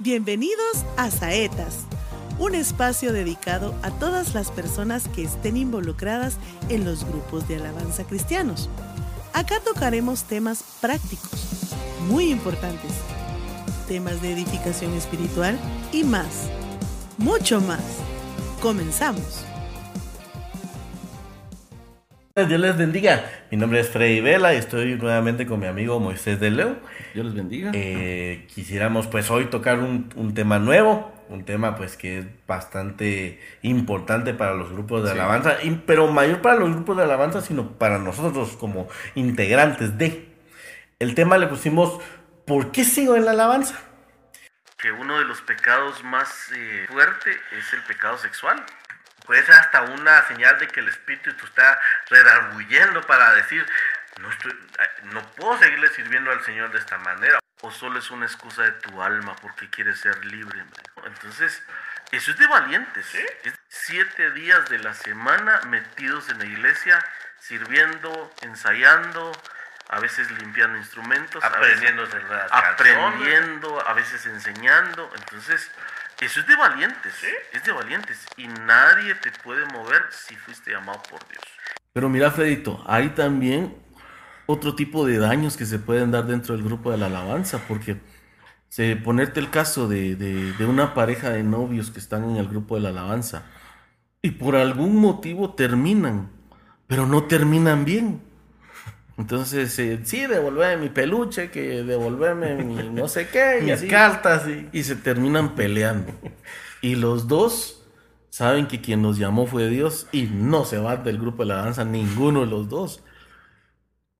Bienvenidos a Saetas, un espacio dedicado a todas las personas que estén involucradas en los grupos de alabanza cristianos. Acá tocaremos temas prácticos, muy importantes, temas de edificación espiritual y más, mucho más. Comenzamos. Dios les bendiga. Mi nombre es Freddy Vela y estoy nuevamente con mi amigo Moisés de Leo. Dios les bendiga. Eh, quisiéramos pues hoy tocar un, un, tema nuevo, un tema pues que es bastante importante para los grupos de sí. alabanza, y, pero mayor para los grupos de alabanza, sino para nosotros como integrantes de. El tema le pusimos ¿Por qué sigo en la alabanza? Que uno de los pecados más eh, fuerte es el pecado sexual puede ser hasta una señal de que el espíritu está redarguyendo para decir, no, estoy, no puedo seguirle sirviendo al Señor de esta manera. O solo es una excusa de tu alma porque quieres ser libre. Entonces, eso es de valientes. ¿Sí? Es siete días de la semana metidos en la iglesia, sirviendo, ensayando, a veces limpiando instrumentos, aprendiendo, a veces, aprendiendo, a veces enseñando. Entonces, eso es de valientes, ¿Sí? es de valientes. Y nadie te puede mover si fuiste llamado por Dios. Pero mira, Fredito, hay también otro tipo de daños que se pueden dar dentro del grupo de la alabanza, porque se, ponerte el caso de, de, de una pareja de novios que están en el grupo de la alabanza y por algún motivo terminan, pero no terminan bien. Entonces, eh, sí, devolverme mi peluche, que devolverme mi no sé qué, mis cartas, y... y se terminan peleando. Y los dos saben que quien los llamó fue Dios y no se va del grupo de la danza ninguno de los dos.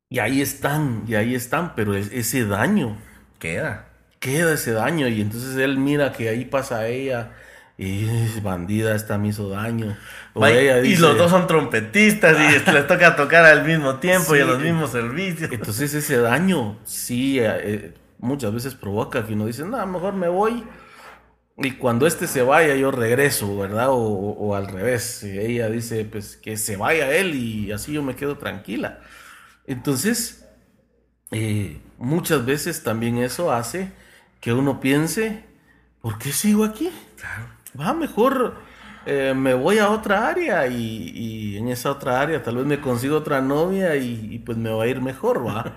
Y ahí están, y ahí están, pero ese daño queda. Queda ese daño y entonces él mira que ahí pasa ella y bandida, esta me hizo daño. O ella dice, y los dos son trompetistas y les toca tocar al mismo tiempo sí, y a los mismos servicios. Entonces ese daño sí eh, muchas veces provoca que uno dice, no, mejor me voy. Y cuando este se vaya yo regreso, ¿verdad? O, o, al revés. Y ella dice, pues que se vaya él y así yo me quedo tranquila. Entonces, eh, muchas veces también eso hace que uno piense, ¿por qué sigo aquí? Claro va mejor eh, me voy a otra área y, y, en esa otra área tal vez me consigo otra novia y, y, pues me va a ir mejor, va.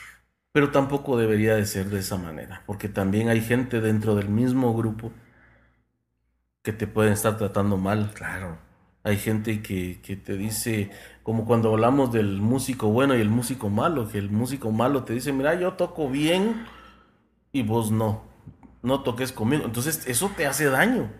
Pero tampoco debería de ser de esa manera, porque también hay gente dentro del mismo grupo que te pueden estar tratando mal. Claro. Hay gente que, que te dice, como cuando hablamos del músico bueno y el músico malo, que el músico malo te dice, mira, yo toco bien y vos no, no toques conmigo. Entonces eso te hace daño.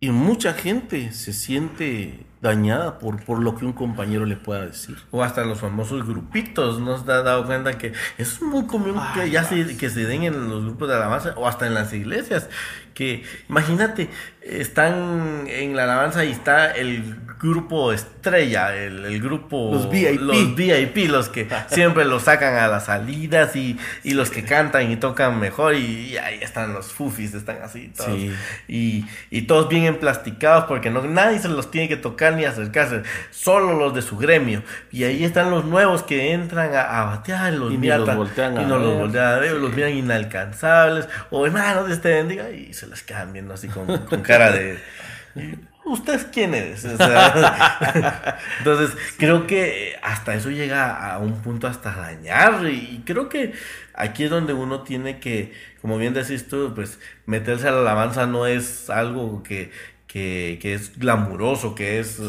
Y mucha gente se siente dañada por, por lo que un compañero le pueda decir. O hasta los famosos grupitos, ¿no se ha dado cuenta que es muy común Ay, que ya se, que se den en los grupos de alabanza o hasta en las iglesias? Que imagínate, están en la alabanza y está el grupo estrella, el, el grupo... Los VIP. Los VIP, los que siempre los sacan a las salidas y, y los que cantan y tocan mejor y, y ahí están los fufis, están así todos. Sí. Y, y todos bien emplasticados porque no, nadie se los tiene que tocar ni acercarse, solo los de su gremio. Y ahí están los nuevos que entran a, a batear, los Y miran los voltean a y no los voltean a ver, los miran inalcanzables, o hermano, Dios te bendiga, y se les quedan viendo así con, con cara de. ¿Usted quién es? O sea, entonces, creo que hasta eso llega a un punto hasta dañar. Y creo que aquí es donde uno tiene que, como bien decís tú, pues meterse a la alabanza no es algo que, que, que, es glamuroso, que es,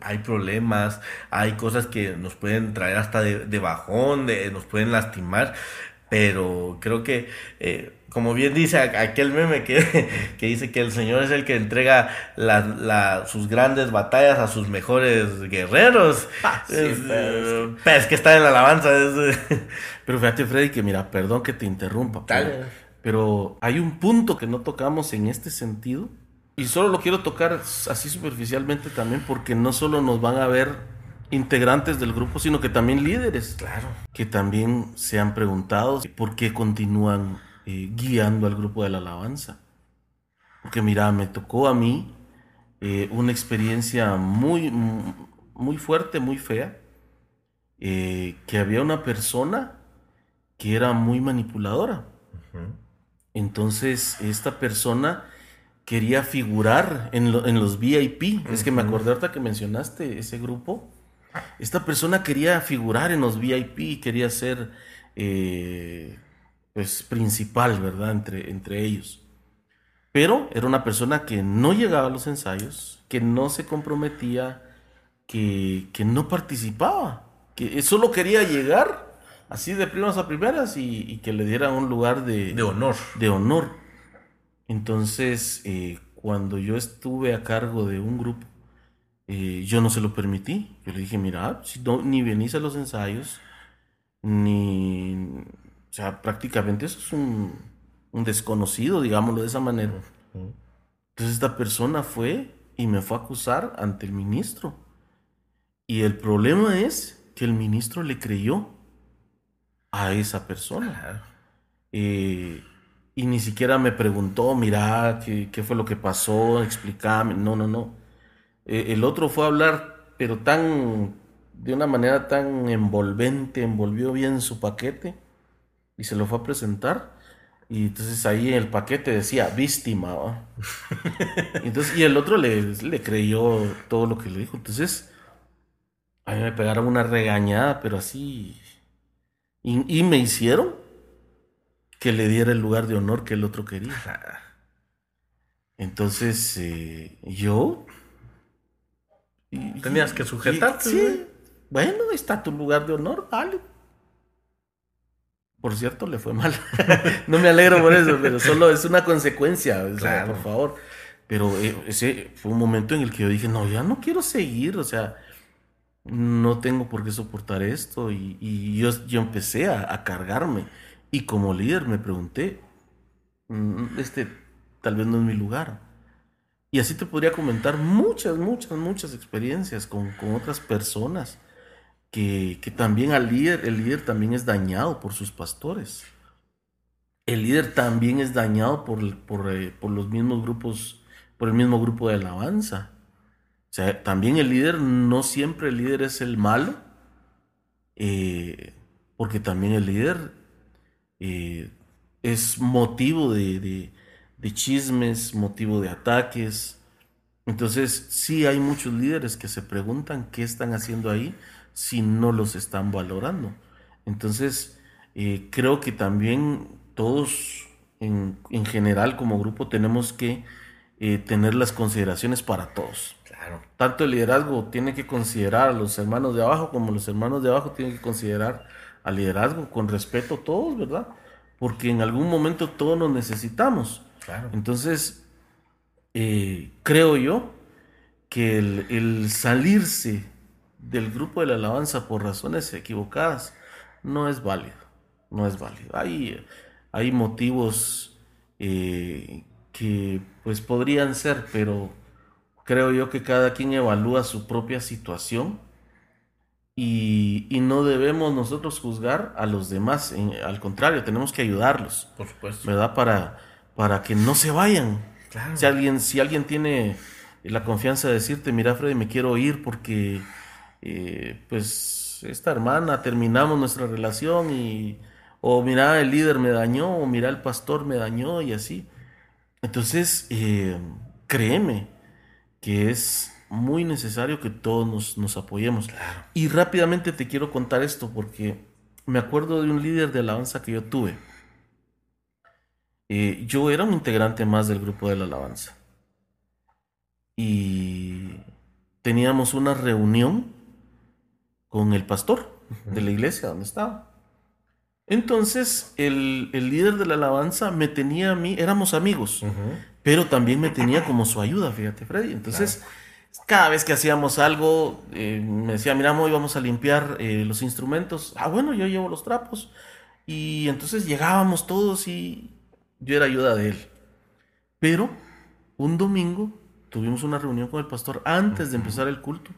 hay problemas, hay cosas que nos pueden traer hasta de, de bajón, de, nos pueden lastimar, pero creo que, eh, como bien dice aquel meme que, que, dice que el Señor es el que entrega la, la, sus grandes batallas a sus mejores guerreros, Ah, sí, es, pero- pues que está en la alabanza. Es, Pero fíjate, Freddy, que mira, perdón que te interrumpa. Pero, pero hay un punto que no tocamos en este sentido. Y solo lo quiero tocar así superficialmente también porque no solo nos van a ver integrantes del grupo, sino que también líderes. Claro. Que también se han preguntado por qué continúan eh, guiando al grupo de la alabanza. Porque mira, me tocó a mí eh, una experiencia muy, muy fuerte, muy fea, eh, que había una persona que era muy manipuladora. Entonces, esta persona quería figurar en, los VIP. Es que me acordé ahorita que mencionaste ese grupo. Esta persona quería figurar en los VIP, quería ser eh, pues principal, ¿verdad? Entre, entre ellos. Pero era una persona que no llegaba a los ensayos, que no se comprometía, que, no participaba, que solo quería llegar así de primas a primeras y, que le diera un lugar de, de honor. De honor. Entonces, eh, cuando yo estuve a cargo de un grupo, eh, yo no se lo permití. Yo le dije, mira, si ni venís a los ensayos, ni... O sea, prácticamente eso es un, un desconocido, digámoslo de esa manera. Entonces esta persona fue y me fue a acusar ante el ministro. Y el problema es que el ministro le creyó a esa persona. Eh, y ni siquiera me preguntó, mira, ¿qué, fue lo que pasó? Explícame. No, no, no. Eh, el otro fue a hablar, pero tan, de una manera tan envolvente, envolvió bien su paquete y se lo fue a presentar. Y entonces ahí en el paquete decía víctima. entonces, y el otro le, le creyó todo lo que le dijo. Entonces, a mí me pegaron una regañada, pero así. Y, me hicieron que le diera el lugar de honor que el otro quería. Entonces, eh, yo. Tenías que sujetarte. Sí. Bueno, está tu lugar de honor, vale. Por cierto, le fue mal. no me alegro por eso, pero solo es una consecuencia, por favor. Pero eh, ese fue un momento en el que yo dije, no, ya no quiero seguir, o sea, no tengo por qué soportar esto. Y, yo, yo, empecé a, cargarme. Y como líder me pregunté, mm, este tal vez no es mi lugar. Y así te podría comentar muchas, muchas, muchas experiencias con, con otras personas que, también al líder, el líder también es dañado por sus pastores. El líder también es dañado por, por, eh, los mismos grupos, por el mismo grupo de alabanza. O sea, también el líder, no siempre el líder es el malo, eh, porque también el líder eh, es motivo de, de, chismes, motivo de ataques. Entonces, sí hay muchos líderes que se preguntan qué están haciendo ahí si no los están valorando. Entonces, eh, creo que también todos en, general como grupo tenemos que eh, tener las consideraciones para todos. Claro. Tanto el liderazgo tiene que considerar a los hermanos de abajo como los hermanos de abajo tienen que considerar al liderazgo con respeto a todos, ¿verdad? Porque en algún momento todos nos necesitamos. Claro. Entonces, eh, creo yo que el salirse del grupo de la alabanza por razones equivocadas no es válido. No es válido. Hay, hay motivos eh, que pues podrían ser, pero creo yo que cada quien evalúa su propia situación y, no debemos nosotros juzgar a los demás. al contrario, tenemos que ayudarlos. Por supuesto. ¿Verdad? Para, para que no se vayan. Si, alguien, si alguien tiene la confianza de decirte, mira Freddy, me quiero ir porque eh, pues esta hermana, terminamos nuestra relación y, o mira, el líder me dañó, o mira, el pastor me dañó y así. Entonces, eh, créeme que es muy necesario que todos nos, apoyemos. Y rápidamente te quiero contar esto porque me acuerdo de un líder de alabanza que yo tuve. Eh, yo era un integrante más del grupo de la alabanza. Y teníamos una reunión con el pastor de la iglesia donde estaba. Entonces, el, líder de la alabanza me tenía a mí, éramos amigos, pero también me tenía como su ayuda, fíjate, Freddy. Entonces, cada vez que hacíamos algo, eh, me decía, mira, hoy vamos a limpiar eh, los instrumentos. Ah, bueno, yo llevo los trapos. Y entonces llegábamos todos y yo era ayuda de él. Pero un domingo tuvimos una reunión con el pastor antes de empezar el culto.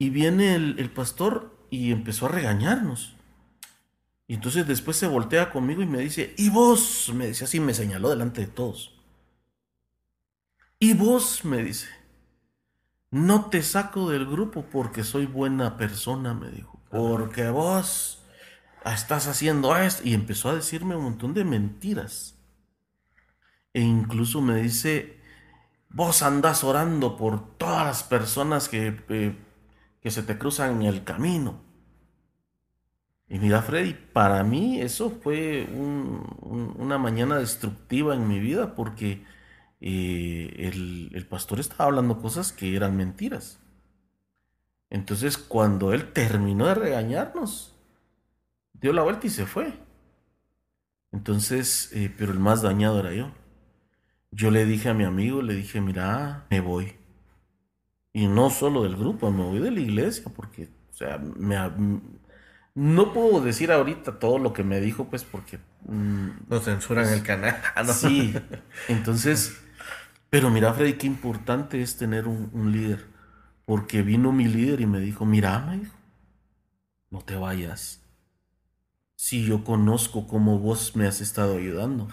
Y viene el, pastor y empezó a regañarnos. Y entonces después se voltea conmigo y me dice, ¿y vos? Me dice así, me señaló delante de todos. ¿Y vos? Me dice, no te saco del grupo porque soy buena persona, me dijo. Porque vos estás haciendo esto. Y empezó a decirme un montón de mentiras. E incluso me dice, vos andás orando por todas las personas que, eh, que se te cruzan en el camino. Y mira, Freddy, para mí eso fue una mañana destructiva en mi vida porque eh, el, pastor estaba hablando cosas que eran mentiras. Entonces, cuando él terminó de regañarnos, dio la vuelta y se fue. Entonces, eh, pero el más dañado era yo. Yo le dije a mi amigo, le dije, mira, me voy. Y no solo del grupo, me voy de la iglesia, porque, o sea, me, no puedo decir ahorita todo lo que me dijo, pues porque... Mm, Nos censuran el canal. Ah, sí, entonces... Pero mira, Freddy, qué importante es tener un, líder. Porque vino mi líder y me dijo, mira, me dijo, no te vayas. Si yo conozco cómo vos me has estado ayudando.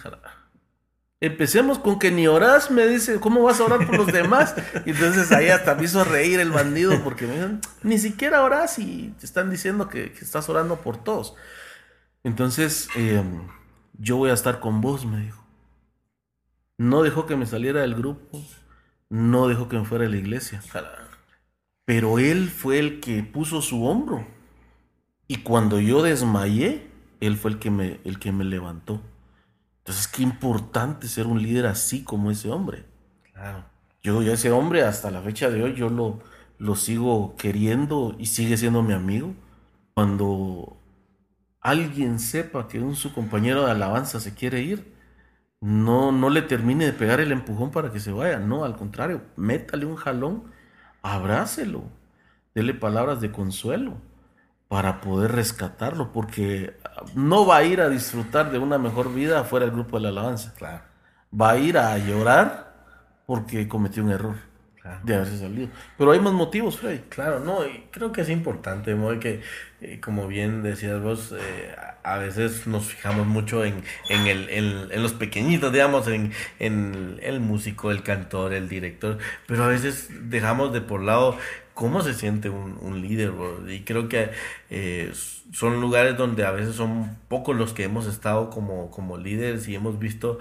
Empecemos con que ni orás, me dice, ¿cómo vas a orar por los demás? Y entonces ahí hasta me hizo reír el bandido porque me dicen, ni siquiera orás y te están diciendo que, estás orando por todos. Entonces, em, yo voy a estar con vos, me dijo. No dejó que me saliera del grupo, no dejó que me fuera a la iglesia. Pero él fue el que puso su hombro. Y cuando yo desmayé, él fue el que me, el que me levantó. Entonces, qué importante ser un líder así como ese hombre. Claro. Yo, yo ese hombre, hasta la fecha de hoy, yo lo, lo sigo queriendo y sigue siendo mi amigo. Cuando alguien sepa que un su compañero de alabanza se quiere ir, no, no le termine de pegar el empujón para que se vaya. No, al contrario, métale un jalón, abrácelo, dele palabras de consuelo para poder rescatarlo, porque no va a ir a disfrutar de una mejor vida fuera del grupo de la alabanza. Claro. Va a ir a llorar porque cometió un error de haberse salido. Pero hay más motivos, Freddy. Claro, no, y creo que es importante, que, eh, como bien decías vos, eh, a veces nos fijamos mucho en, en, el, en, los pequeñitos, digamos, en, en el músico, el cantor, el director, pero a veces dejamos de por lado cómo se siente un, líder, y creo que eh, son lugares donde a veces son pocos los que hemos estado como, como líderes y hemos visto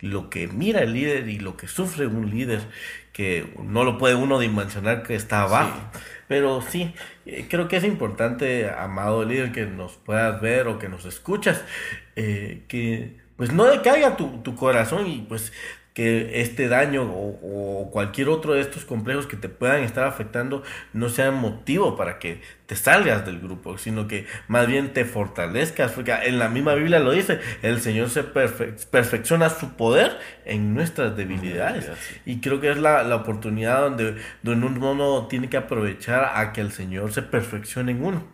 lo que mira el líder y lo que sufre un líder, que no lo puede uno dimensionar que está abajo. Pero sí, eh, creo que es importante, amado líder, que nos puedas ver o que nos escuchas, eh, que pues no decaiga tu, tu corazón y pues que este daño o, cualquier otro de estos complejos que te puedan estar afectando no sean motivo para que te salgas del grupo, sino que más bien te fortalezcas, porque en la misma Biblia lo dice, el Señor se perfecciona su poder en nuestras debilidades. Y creo que es la, la oportunidad donde, donde uno tiene que aprovechar a que el Señor se perfeccione en uno.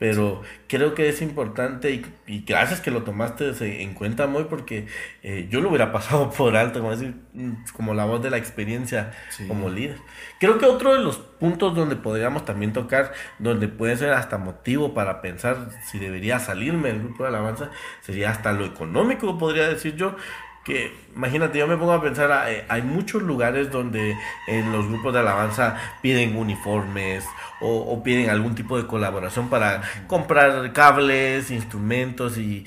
Pero creo que es importante y, gracias que lo tomaste en cuenta muy porque eh, yo lo hubiera pasado por alto, como decir, mm, como la voz de la experiencia como líder. Creo que otro de los puntos donde podríamos también tocar, donde puede ser hasta motivo para pensar si debería salirme del grupo de alabanza, sería hasta lo económico, podría decir yo, que imagínate, yo me pongo a pensar, eh, hay muchos lugares donde en los grupos de alabanza piden uniformes o, piden algún tipo de colaboración para comprar cables, instrumentos y,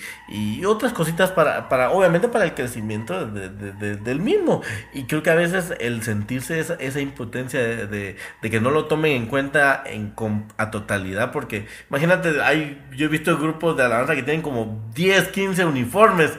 otras cositas para, para, obviamente para el crecimiento del mismo. Y creo que a veces el sentirse esa, esa impotencia de, que no lo tomen en cuenta en, a totalidad, porque imagínate, hay, yo he visto grupos de alabanza que tienen como 10, 15 uniformes,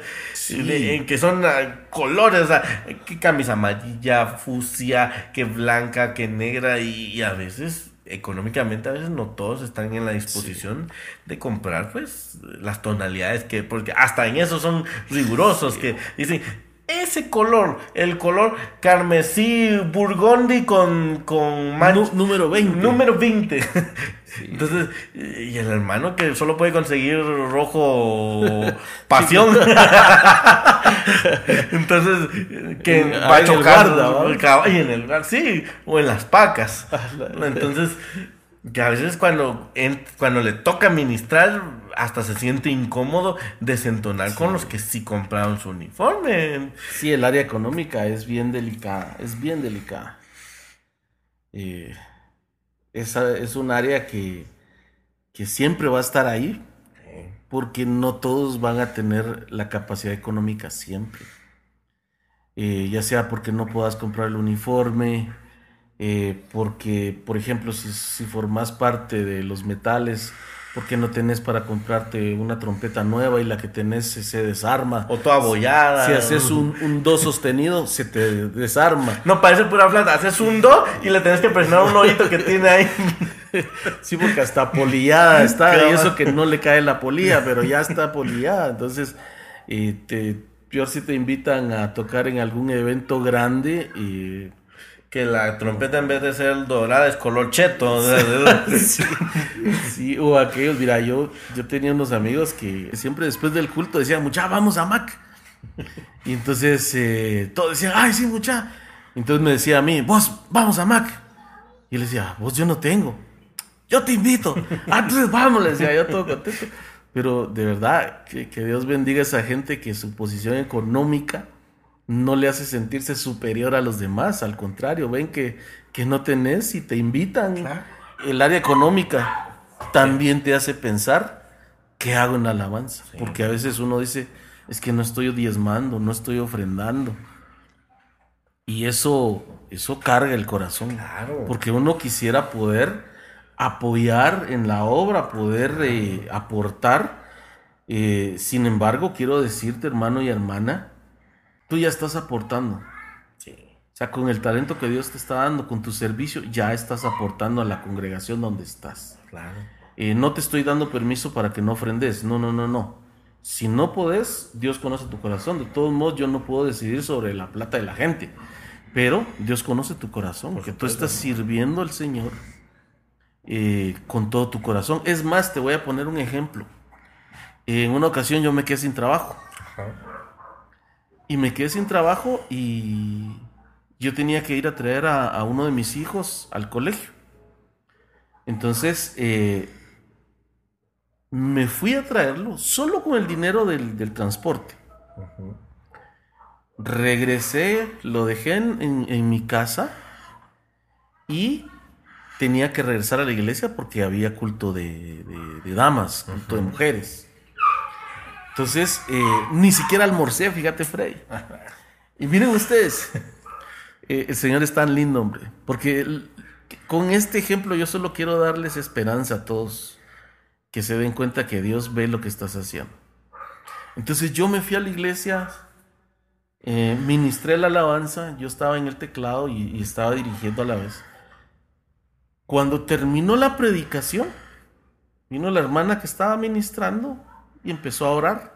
en que son ah, colores, o sea, que camisa amarilla, fucsia, que blanca, que negra, y a veces económicamente a veces no todos están en la disposición de comprar pues las tonalidades que porque hasta en eso son rigurosos que dicen ese color, el color carmesí burgundy con, con número 20. Número 20. Entonces, y el hermano que solo puede conseguir rojo pasión. Entonces, que va a chocar el caballo en el lugar, sí, o en las pacas. Entonces, que a veces cuando, cuando le toca ministrar, hasta se siente incómodo desentonar con los que sí compraron su uniforme. Sí, el área económica es bien delicada, es bien delicada. Eh, esa es un área que, que siempre va a estar ahí, porque no todos van a tener la capacidad económica siempre. eh, ya sea porque no puedas comprar el uniforme, eh, porque, por ejemplo, si, si formas parte de los metales, porque no tenés para comprarte una trompeta nueva y la que tenés se, desarma. O toda abollada. Si haces un, un do sostenido, se te desarma. No parece pura plata. Haces un do y le tenés que presionar un hoyito que tiene ahí. Sí, porque hasta polillada está, y eso que no le cae la polilla, pero ya está polillada. Entonces, eh, te, peor si te invitan a tocar en algún evento grande y Que la trompeta en vez de ser dorada es color cheto. o sea, Sí, o aquellos, mira, yo, yo tenía unos amigos que siempre después del culto decían, mucha, vamos a Mac. Y entonces eh, todos decían, ay, sí, mucha. Entonces me decía a mí, vos, vamos a Mac. Y le decía, vos yo no tengo. Yo te invito. Ah, entonces vamos, le decía yo todo contento. Pero de verdad, que, que Dios bendiga a esa gente que su posición económica no le hace sentirse superior a los demás. Al contrario, ven que, que no tenés y te invitan. El área económica también te hace pensar qué hago en la alabanza. Porque a veces uno dice, es que no estoy diezmando, no estoy ofrendando. Y eso, eso carga el corazón. Claro. Porque uno quisiera poder apoyar en la obra, poder eh, aportar. Eh, sin embargo, quiero decirte, hermano y hermana, tú ya estás aportando. O sea, con el talento que Dios te está dando, con tu servicio, ya estás aportando a la congregación donde estás. Claro. Eh, no te estoy dando permiso para que no ofrendes. No, no, no, no. Si no podés, Dios conoce tu corazón. De todos modos, yo no puedo decidir sobre la plata de la gente. Pero Dios conoce tu corazón, porque tú estás sirviendo al Señor eh, con todo tu corazón. Es más, te voy a poner un ejemplo. En una ocasión yo me quedé sin trabajo. Y me quedé sin trabajo y yo tenía que ir a traer a, a uno de mis hijos al colegio. Entonces, eh, me fui a traerlo solo con el dinero del, del transporte. Regresé, lo dejé en, en- en mi casa y tenía que regresar a la iglesia porque había culto de, de- de damas, culto de mujeres. Entonces, eh, ni siquiera almorcé, fíjate, Frey. Y miren ustedes, eh, el Señor es tan lindo, hombre, porque con este ejemplo yo solo quiero darles esperanza a todos que se den cuenta que Dios ve lo que estás haciendo. Entonces yo me fui a la iglesia, eh, ministré la alabanza, yo estaba en el teclado y, y estaba dirigiendo a la vez. Cuando terminó la predicación, vino la hermana que estaba ministrando y empezó a orar.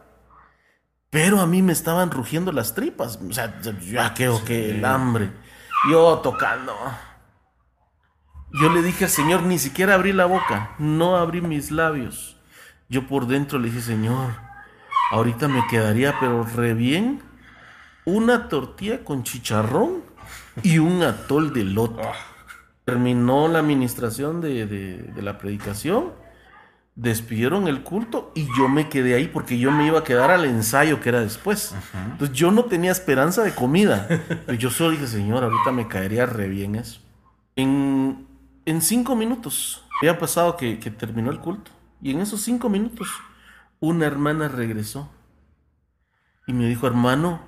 Pero a mí me estaban rugiendo las tripas. O sea, ya que o que el hambre. Yo tocando. Yo le dije al Señor, ni siquiera abrí la boca, no abrí mis labios. Yo por dentro le dije, Señor, ahorita me quedaría, pero re bien, una tortilla con chicharrón y un atol de lote. Terminó la administración de, de- de la predicación, despidieron el culto y yo me quedé ahí porque yo me iba a quedar al ensayo que era después. Entonces yo no tenía esperanza de comida. Pero yo solo dije, Señor, ahorita me caería re bien eso. En, en cinco minutos había pasado que, que terminó el culto. Y en esos cinco minutos una hermana regresó y me dijo, hermano,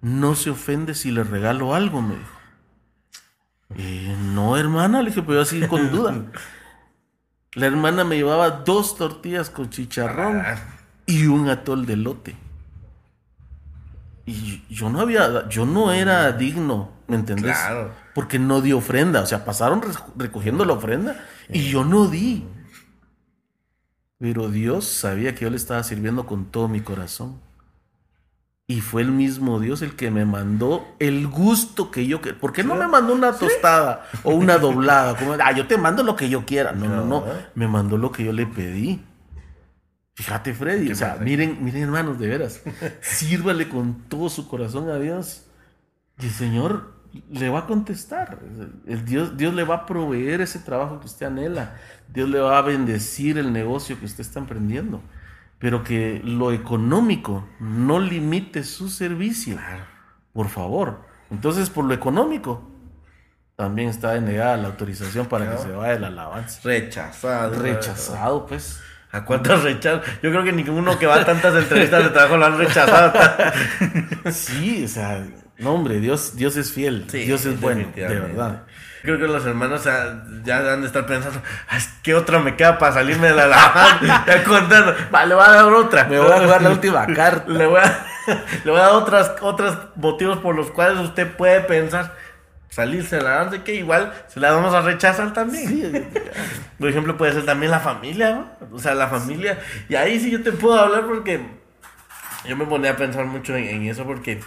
no se ofende si le regalo algo, me dijo. "Eh, no, hermana, le dije, pero yo así con duda. La hermana me llevaba dos tortillas con chicharrón y un atol de lote. Y yo no había, yo no era digno, ¿me entendés? Claro. Porque no di ofrenda, o sea, pasaron re- recogiendo la ofrenda y yo no di. Pero Dios sabía que yo le estaba sirviendo con todo mi corazón. Y fue el mismo Dios el que me mandó el gusto que yo quería. ¿Por qué no me mandó una tostada o una doblada? Como, ah, yo te mando lo que yo quiera. No, no, no. Me mandó lo que yo le pedí. Fíjate, Freddy. O sea, miren, miren, hermanos, de veras. Sírvale con todo su corazón a Dios. Y el Señor le va a contestar. El Dios, Dios le va a proveer ese trabajo que usted anhela. Dios le va a bendecir el negocio que usted está emprendiendo. Pero que lo económico no limite su servicio. Por favor. Entonces, por lo económico, también está denegada la autorización para que se vaya la alabanza. Rechazado. Rechazado, pues. ¿A cuántos rechazos? Yo creo que ninguno que va a tantas entrevistas de trabajo lo han rechazado. sí, o sea, no, hombre, Dios, Dios es fiel. Dios es bueno, de verdad. Creo que los hermanos ya han de estar pensando, ¿qué otra me queda para salirme de la lavanda? ya contando, va, le voy a dar otra. Me voy a jugar la última carta. le, voy a, le voy a dar otras, otros motivos por los cuales usted puede pensar salirse de la danza, que igual se la vamos a rechazar también. Por ejemplo, puede ser también la familia, ¿no? O sea, la familia. Y ahí sí yo te puedo hablar porque yo me ponía a pensar mucho en, eso porque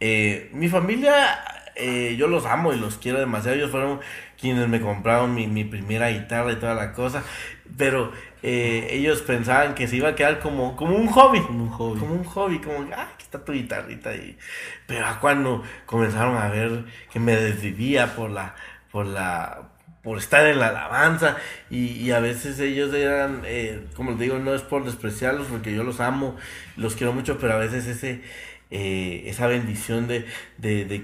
eh, mi familia eh, yo los amo y los quiero demasiado. Ellos fueron quienes me compraron mi, primera guitarra y toda la cosa. Pero eh, ellos pensaban que se iba a quedar como, como un hobby. Como un hobby. Como un hobby, como, ah, aquí está tu guitarrita. Y, pero cuando comenzaron a ver que me desvivía por la, por la, por estar en la alabanza y, a veces ellos eran, eh, como les digo, no es por despreciarlos porque yo los amo, los quiero mucho, pero a veces ese eh, esa bendición de,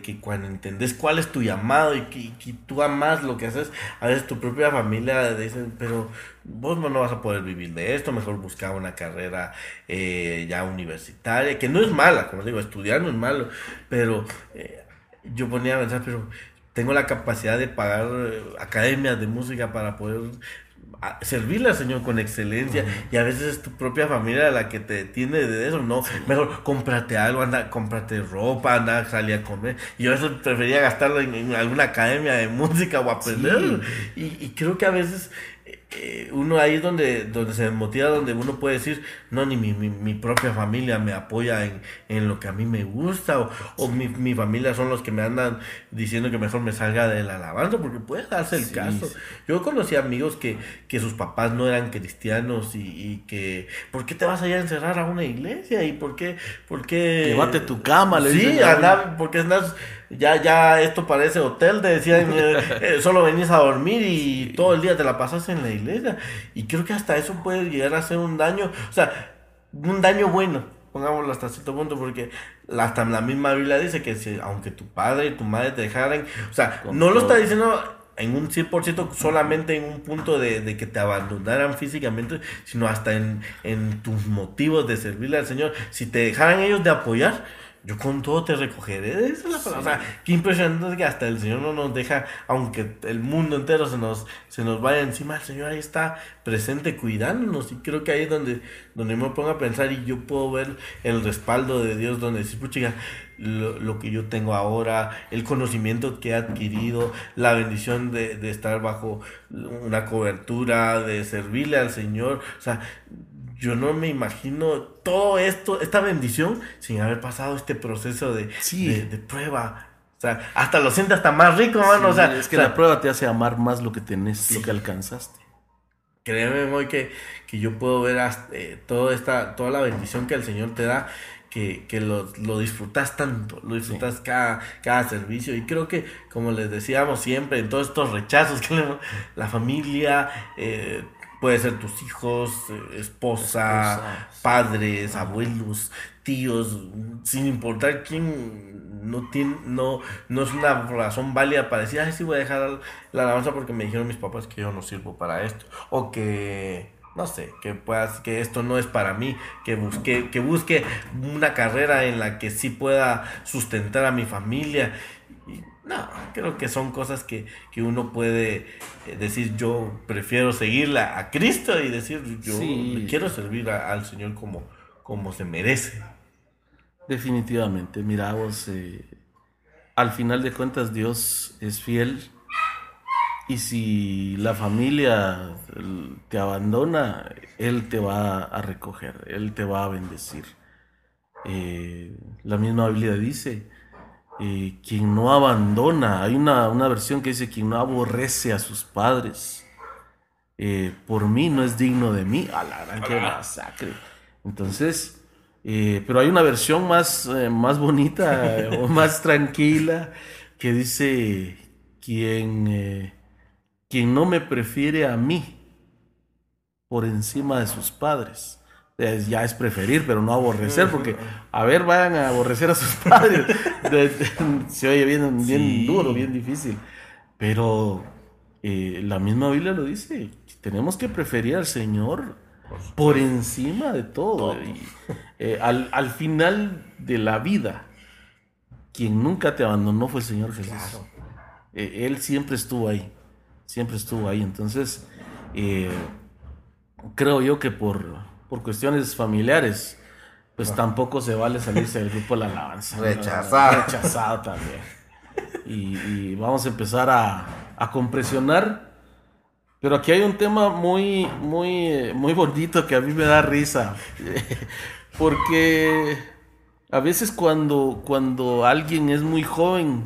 que cuando entendés cuál es tu llamado y que, tú amas lo que haces, a veces tu propia familia dice, pero vos no, vas a poder vivir de esto, mejor buscar una carrera eh, ya universitaria, que no es mala, como digo, estudiar no es malo, pero eh, yo ponía a pensar, pero tengo la capacidad de pagar academias de música para poder servirle al Señor con excelencia y a veces es tu propia familia la que te tiene de eso, no, mejor cómprate algo, anda, cómprate ropa, anda, salir a comer. Y yo eso prefería gastarlo en, alguna academia de música o aprenderlo. Y, y creo que a veces eh, uno ahí es donde, donde se motiva, donde uno puede decir, no, ni mi, mi, propia familia me apoya en, en, lo que a mí me gusta, o, o mi, mi, familia son los que me andan diciendo que mejor me salga del alabanza, porque puede darse el caso. Yo conocí amigos que, que sus papás no eran cristianos y, y, que, ¿por qué te vas a ir a encerrar a una iglesia? ¿Y por qué? Por qué... Llévate tu cama, le Sí, porque es ya, ya esto parece hotel, te decían, eh, eh, solo venís a dormir y todo el día te la pasas en la iglesia. Y creo que hasta eso puede llegar a ser un daño, o sea, un daño bueno, pongámoslo hasta cierto punto, porque hasta la misma Biblia dice que si, aunque tu padre y tu madre te dejaran, o sea, no lo está diciendo en un 100% solamente en un punto de, de, que te abandonaran físicamente, sino hasta en, en tus motivos de servirle al Señor. Si te dejaran ellos de apoyar, yo con todo te recogeré. Esa es la palabra. O sea, qué impresionante que hasta el Señor no nos deja, aunque el mundo entero se nos, se nos vaya encima, el Señor ahí está presente cuidándonos. Y creo que ahí es donde, donde me pongo a pensar y yo puedo ver el respaldo de Dios, donde decir, puchiga, lo, lo, que yo tengo ahora, el conocimiento que he adquirido, la bendición de, de estar bajo una cobertura, de servirle al Señor. O sea, yo no me imagino todo esto, esta bendición, sin haber pasado este proceso de, de, prueba. O sea, hasta lo siente hasta más rico, mano. o sea, es que la prueba te hace amar más lo que tenés, lo que alcanzaste. Créeme, hoy que, que yo puedo ver eh, toda, esta, toda la bendición que el Señor te da, que, que lo, lo, disfrutas tanto, lo disfrutas cada, cada servicio. Y creo que, como les decíamos siempre, en todos estos rechazos que la familia, eh, Puede ser tus hijos, eh, esposa, padres, abuelos, tíos, sin importar quién no tiene, no, no es una razón válida para decir, ay, sí voy a dejar la alabanza porque me dijeron mis papás que yo no sirvo para esto. O que no sé, que puedas, que esto no es para mí, que busque, que busque una carrera en la que sí pueda sustentar a mi familia no, creo que son cosas que, uno puede eh, decir, yo prefiero seguirla a Cristo y decir, yo quiero servir al Señor como, como se merece. Definitivamente, mira vos, eh, al final de cuentas Dios es fiel y si la familia te abandona, Él te va a recoger, Él te va a bendecir. Eh, la misma Biblia dice, eh, quien no abandona, hay una, versión que dice, quien no aborrece a sus padres, eh, por mí no es digno de mí. A la gran que masacre. Entonces, eh, pero hay una versión más, más bonita o más tranquila que dice, quien, quien no me prefiere a mí por encima de sus padres ya es preferir, pero no aborrecer, porque, a ver, vayan a aborrecer a sus padres. Se oye bien, bien duro, bien difícil. Pero eh, la misma Biblia lo dice, tenemos que preferir al Señor por encima de todo. Y, eh, al, al final de la vida, quien nunca te abandonó fue el Señor Jesús. Eh, él siempre estuvo ahí, siempre estuvo ahí. Entonces, creo yo que por, por cuestiones familiares, pues tampoco se vale salirse del grupo de la alabanza. Rechazado. Rechazado también. Y, y vamos a empezar a, a compresionar. Pero aquí hay un tema muy, muy, eh, muy bonito que a mí me da risa. Porque a veces cuando, cuando alguien es muy joven,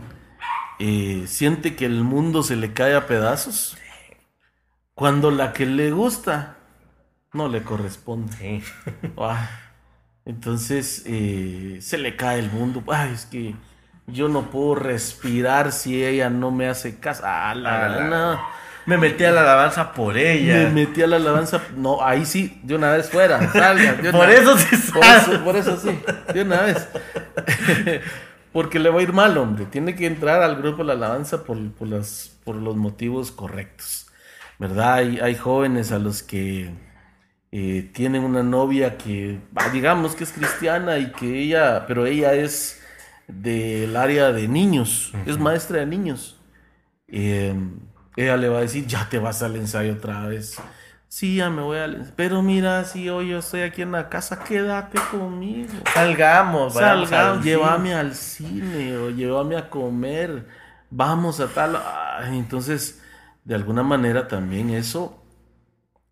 eh, siente que el mundo se le cae a pedazos. Cuando la que le gusta no le corresponde. Ah, entonces eh, se le cae el mundo. Ay, es que yo no puedo respirar si ella no me hace caso. Ah, la, la- no. Me metí a la alabanza por ella. Me metí a la alabanza. No, ahí sí, de una vez fuera. Salga, Por vez. eso sí Por sale. eso, por eso sí, de una vez. Porque le va a ir mal, hombre. Tiene que entrar al grupo de la alabanza por, por las, por los motivos correctos. ¿Verdad? Hay, hay jóvenes a los que eh, tienen una novia que, digamos que es cristiana y que ella, pero ella es del área de niños, es maestra de niños. Eh, ella le va a decir, ya te vas al ensayo otra vez. Sí, ya me voy al ensayo. Pero mira, si hoy yo estoy aquí en la casa, quédate conmigo. Salgamos, Salgamos, al llévame al cine o llévame a comer. Vamos a tal. Ay, entonces, de alguna manera también eso,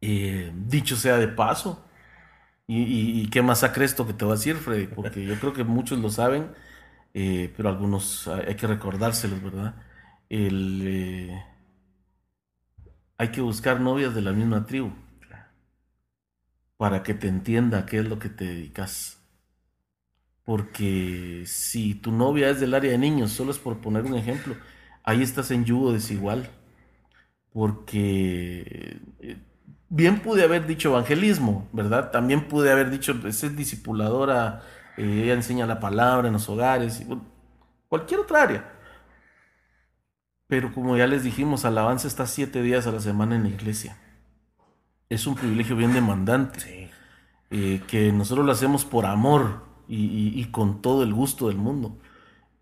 eh, dicho sea de paso. Y, y- y qué masacre esto que te voy a decir, Freddy, porque yo creo que muchos lo saben, eh, pero algunos hay hay que recordárselos, ¿verdad? Eh, hay que buscar novias de la misma tribu para que te entienda qué es lo que te dedicas. Porque si tu novia es del área de niños, solo es por poner un ejemplo, ahí estás en yugo desigual. Porque bien pude haber dicho evangelismo, ¿verdad? También pude haber dicho, pues es discipuladora, eh, ella enseña la palabra en los hogares, y, bueno, cualquier otra área. Pero como ya les dijimos, alabanza está siete días a la semana en la iglesia. Es un privilegio bien demandante Sí. eh, que nosotros lo hacemos por amor y, y- y con todo el gusto del mundo.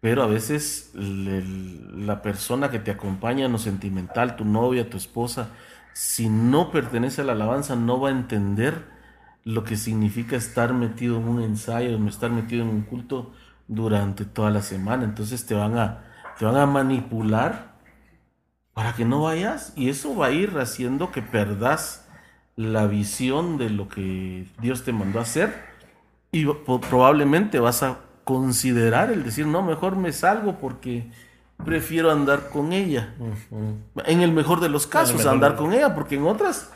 Pero a veces el- el- la persona que te acompaña en lo sentimental, tu novia, tu esposa, si no pertenece a la alabanza, no va a entender lo que significa estar metido en un ensayo, estar metido en un culto durante toda la semana. Entonces te van a, te van a manipular para que no vayas y eso va a ir haciendo que perdas la visión de lo que Dios te mandó hacer y probablemente vas a considerar el decir, no, mejor me salgo porque prefiero andar con ella. En el mejor de los casos, mejor andar con ella, porque en otras,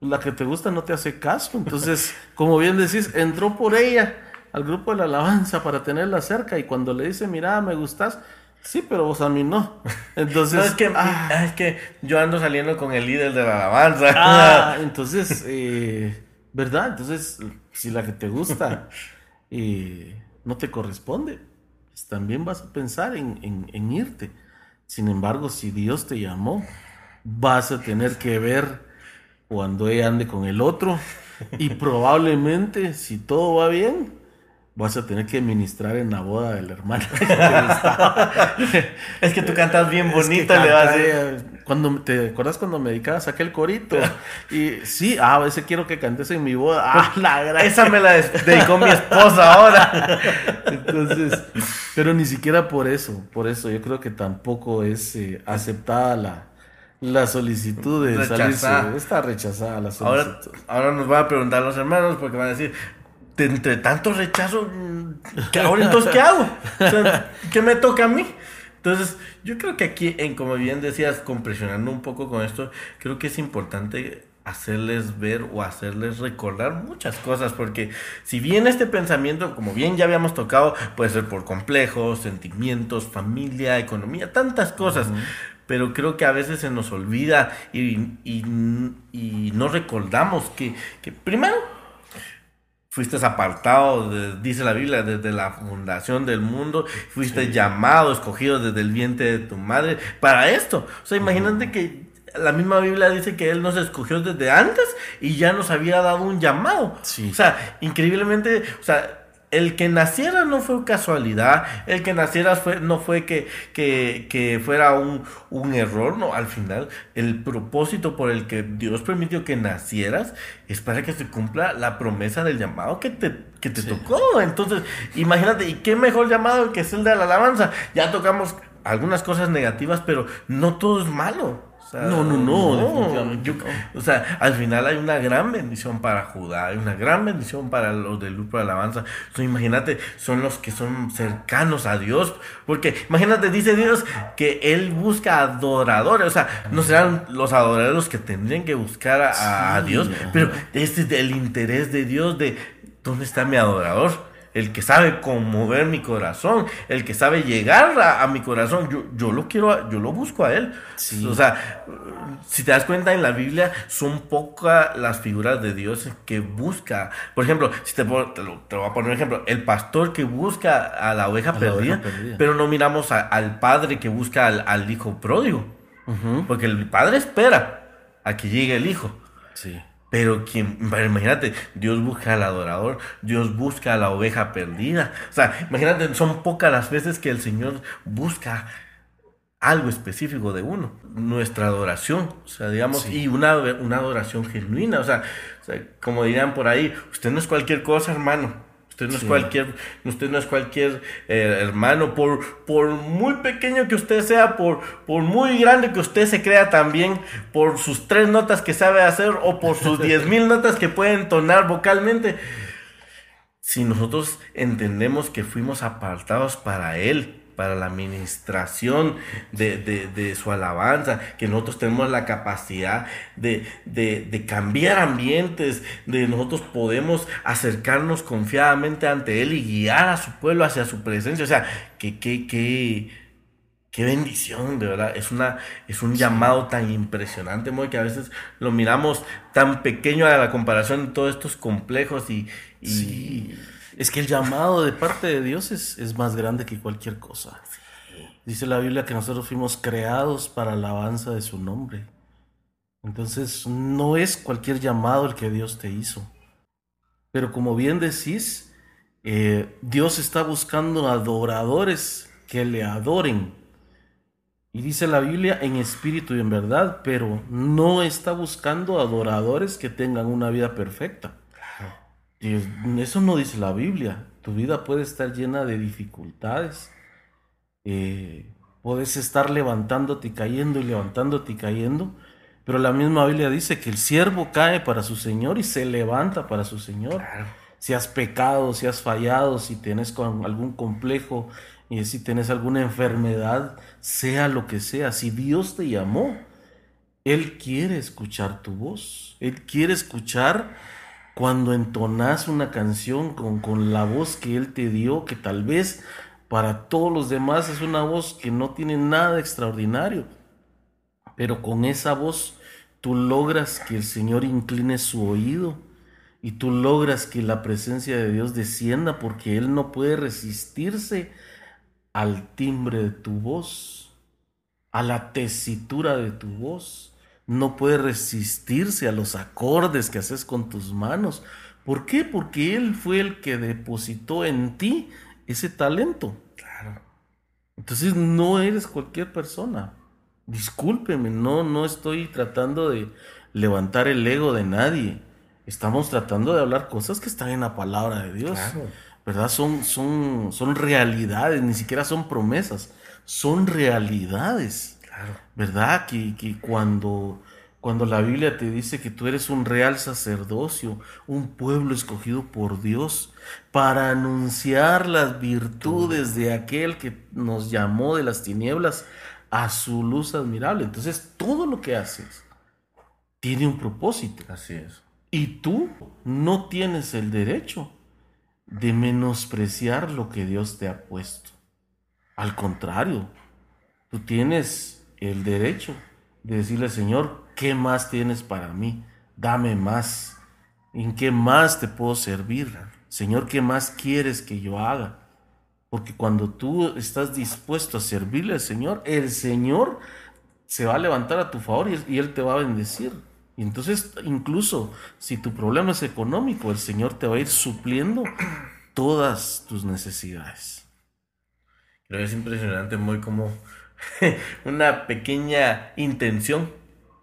la que te gusta no te hace caso. Entonces, como bien decís, entró por ella al grupo de la alabanza para tenerla cerca y cuando le dice, mira, me gustas, sí, pero vos a mí no. Entonces, No, es que, ah, ah, es que yo ando saliendo con el líder de la alabanza. Ah, entonces, eh, ¿verdad? Entonces, si la que te gusta eh, no te corresponde, también vas a pensar en, en- en irte. Sin embargo, si Dios te llamó, vas a tener que ver cuando ella ande con el otro y probablemente, si todo va bien, vas a tener que ministrar en la boda del hermano. que es que tú cantas bien Es que bonito, le vas a eh, Cuando, ¿Te acuerdas cuando me dedicabas a aquel corito? Y sí, ah, a veces quiero que cantes en mi boda. Ah, la gran- Esa me la dedicó mi esposa ahora. Entonces, pero ni siquiera por eso, por eso yo creo que tampoco es eh, aceptada la, la solicitud de Rechazada. salirse. Está rechazada la Ahora, solicitud. ahora nos van a preguntar los hermanos porque van a decir, "De entre tanto rechazo, ¿qué ahora entonces qué hago? O sea, ¿Qué me toca a mí? Entonces, yo creo que aquí, en como bien decías, compresionando un poco con esto, creo que es importante hacerles ver o hacerles recordar muchas cosas, porque si bien este pensamiento, como bien ya habíamos tocado, puede ser por complejos, sentimientos, familia, economía, tantas cosas, pero creo que a veces se nos olvida y, y- y no recordamos que, que primero fuiste apartado, de- dice la Biblia, desde la fundación del mundo, fuiste llamado, escogido desde el vientre de tu madre para esto. O sea, imagínate que la misma Biblia dice que Él nos escogió desde antes y ya nos había dado un llamado. Sí. O sea, increíblemente, o sea, el que naciera no fue casualidad, el que naciera fue, no fue que, que, que fuera un, un, error, no, al final el propósito por el que Dios permitió que nacieras es para que se cumpla la promesa del llamado que te, que te sí. tocó. Entonces, imagínate, ¿y qué mejor llamado que es el de la alabanza? Ya tocamos algunas cosas negativas, pero no todo es malo. O sea, no, no, no, no. Yo, o sea, al final hay una gran bendición para Judá, hay una gran bendición para los del grupo de alabanza. O sea, imagínate, son los que son cercanos a Dios, porque imagínate, dice Dios que Él busca adoradores, o sea, no serán los adoradores los que tendrían que buscar a, a Dios, pero este es el interés de Dios de dónde está mi adorador el que sabe conmover mi corazón, el que sabe llegar a, a mi corazón, yo, yo, lo quiero, yo lo busco a él. Sí. O sea, si te das cuenta en la Biblia son pocas las figuras de Dios que busca. Por ejemplo, si te, te, lo, te voy a poner un ejemplo, el pastor que busca a la oveja, A la perdida, oveja perdida. pero no miramos al padre que busca al, al hijo pródigo, porque el padre espera a que llegue el hijo. Sí. Pero quien, imagínate, Dios busca al adorador, Dios busca a la oveja perdida. O sea, imagínate, son pocas las veces que el Señor busca algo específico de uno, nuestra adoración, o sea, digamos, Sí. y una, una adoración genuina, o sea, o sea, como dirían por ahí, usted no es cualquier cosa, hermano. Usted no es Sí. cualquier, usted no es cualquier eh, hermano, por, por muy pequeño que usted sea, por, por muy grande que usted se crea también, por sus tres notas que sabe hacer o por sus diez mil notas que puede entonar vocalmente. Si nosotros entendemos que fuimos apartados para Él, para la administración de, de- de su alabanza, que nosotros tenemos la capacidad de, de- cambiar ambientes, de nosotros podemos acercarnos confiadamente ante Él y guiar a su pueblo hacia su presencia. O sea, que, que, que, qué bendición, de verdad. Es, una, es un llamado tan impresionante, Moy, que a veces lo miramos tan pequeño a la comparación de todos estos complejos y... y- Sí. Es que el llamado de parte de Dios es, es más grande que cualquier cosa. Dice la Biblia que nosotros fuimos creados para alabanza de su nombre. Entonces no es cualquier llamado el que Dios te hizo. Pero como bien decís, eh, Dios está buscando adoradores que le adoren. Y dice la Biblia en espíritu y en verdad, pero no está buscando adoradores que tengan una vida perfecta. Y eso no dice la Biblia. Tu vida puede estar llena de dificultades. Eh, puedes estar levantándote y cayendo y levantándote y cayendo. Pero la misma Biblia dice que el siervo cae para su Señor y se levanta para su Señor. Si has pecado, si has fallado, si tienes algún complejo y si tienes alguna enfermedad, sea lo que sea, si Dios te llamó, Él quiere escuchar tu voz. Él quiere escuchar cuando entonas una canción con, con la voz que Él te dio, que tal vez para todos los demás es una voz que no tiene nada extraordinario. Pero con esa voz tú logras que el Señor incline su oído y tú logras que la presencia de Dios descienda porque Él no puede resistirse al timbre de tu voz, a la tesitura de tu voz. No puede resistirse a los acordes que haces con tus manos. ¿Por qué? Porque Él fue el que depositó en ti ese talento. Claro. Entonces no eres cualquier persona. Discúlpeme, no, no estoy tratando de levantar el ego de nadie. Estamos tratando de hablar cosas que están en la palabra de Dios. Claro. ¿Verdad? Son, son, son realidades, ni siquiera son promesas, son realidades. Claro. ¿Verdad? Que, que cuando, cuando la Biblia te dice que tú eres un real sacerdocio, un pueblo escogido por Dios, para anunciar las virtudes de aquel que nos llamó de las tinieblas a su luz admirable. Entonces, todo lo que haces tiene un propósito. Así es. Y tú no tienes el derecho de menospreciar lo que Dios te ha puesto. Al contrario, tú tienes el derecho de decirle, Señor, ¿qué más tienes para mí? Dame más. ¿En qué más te puedo servir? Señor, ¿qué más quieres que yo haga? Porque cuando tú estás dispuesto a servirle al Señor, el Señor se va a levantar a tu favor y, Él te va a bendecir. Y entonces, incluso si tu problema es económico, el Señor te va a ir supliendo todas tus necesidades. Creo que es impresionante, muy como una pequeña intención.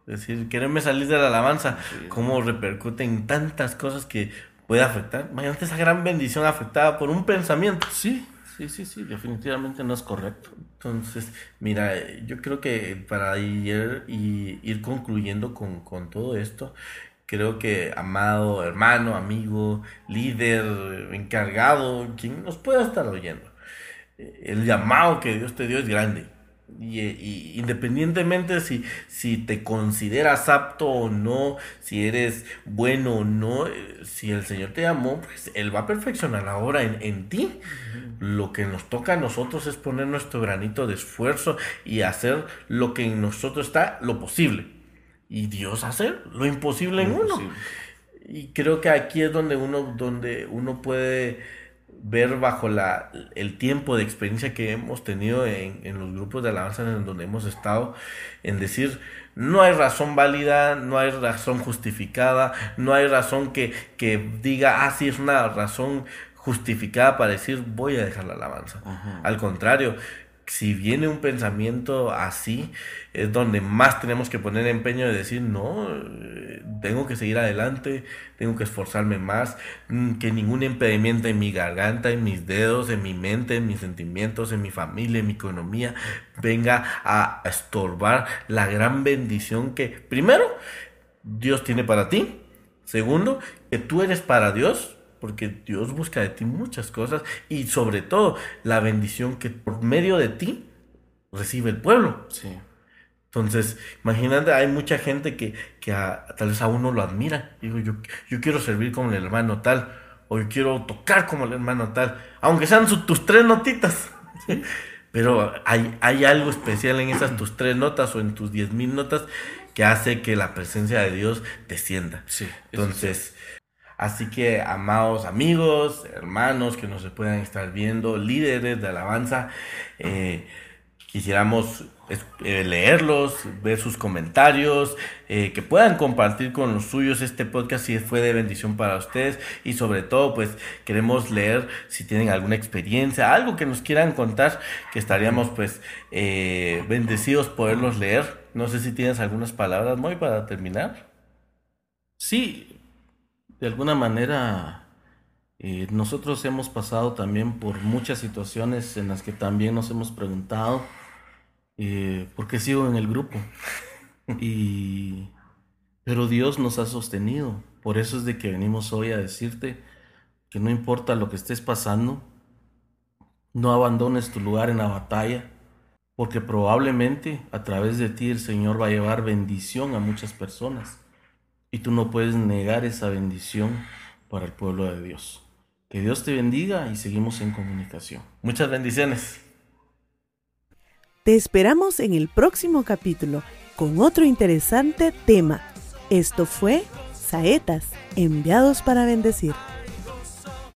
Es decir, quererme salir de la alabanza, cómo repercute en tantas cosas que puede afectar. Imagínate esa gran bendición afectada por un pensamiento. Sí, sí, sí, sí, definitivamente no es correcto. Entonces, mira, yo creo que para ir, y ir concluyendo con, con todo esto, creo que amado hermano, amigo, líder, encargado, quien nos pueda estar oyendo, el llamado que Dios te dio es grande y, independientemente si, si te consideras apto o no, si eres bueno o no, eh, si el Señor te llamó, pues Él va a perfeccionar ahora en, en ti. Lo que nos toca a nosotros es poner nuestro granito de esfuerzo y hacer lo que en nosotros está, lo posible. Y Dios hace lo imposible en uno. Y creo que aquí es donde uno, donde uno puede ver bajo la, el tiempo de experiencia que hemos tenido en, en, los grupos de alabanza en donde hemos estado, en decir, no hay razón válida, no hay razón justificada, no hay razón que, que diga, ah, sí, es una razón justificada para decir, voy a dejar la alabanza. Al contrario, si viene un pensamiento así, es donde más tenemos que poner empeño de decir, no, eh, tengo que seguir adelante, tengo que esforzarme más, mm, que ningún impedimento en mi garganta, en mis dedos, en mi mente, en mis sentimientos, en mi familia, en mi economía, venga a estorbar la gran bendición que, primero, Dios tiene para ti, segundo, que tú eres para Dios, porque Dios busca de ti muchas cosas y sobre todo la bendición que por medio de ti recibe el pueblo. Sí. Entonces, imagínate, hay mucha gente que, que tal vez a uno lo admira. Digo, yo, yo quiero servir como el hermano tal, o yo quiero tocar como el hermano tal, aunque sean tus tres notitas. Pero hay, hay algo especial en esas tus tres notas o en tus diez mil notas que hace que la presencia de Dios descienda. Sí, Entonces, Así que, amados amigos, hermanos que nos puedan estar viendo, líderes de alabanza, eh, quisiéramos eh, leerlos, ver sus comentarios, eh, que puedan compartir con los suyos este podcast si fue de bendición para ustedes y sobre todo pues queremos leer si tienen alguna experiencia, algo que nos quieran contar, que estaríamos pues bendecidos poderlos leer. No sé si tienes algunas palabras, muy para terminar. Sí, de alguna manera eh, nosotros hemos pasado también por muchas situaciones en las que también nos hemos preguntado eh, por qué sigo en el grupo. Y, pero Dios nos ha sostenido. Por eso es de que venimos hoy a decirte que no importa lo que estés pasando, no abandones tu lugar en la batalla, porque probablemente a través de ti el Señor va a llevar bendición a muchas personas y tú no puedes negar esa bendición para el pueblo de Dios. Que Dios te bendiga y seguimos en comunicación. Muchas bendiciones. Te esperamos en el próximo capítulo con otro interesante tema. Esto fue Saetas, enviados para bendecir.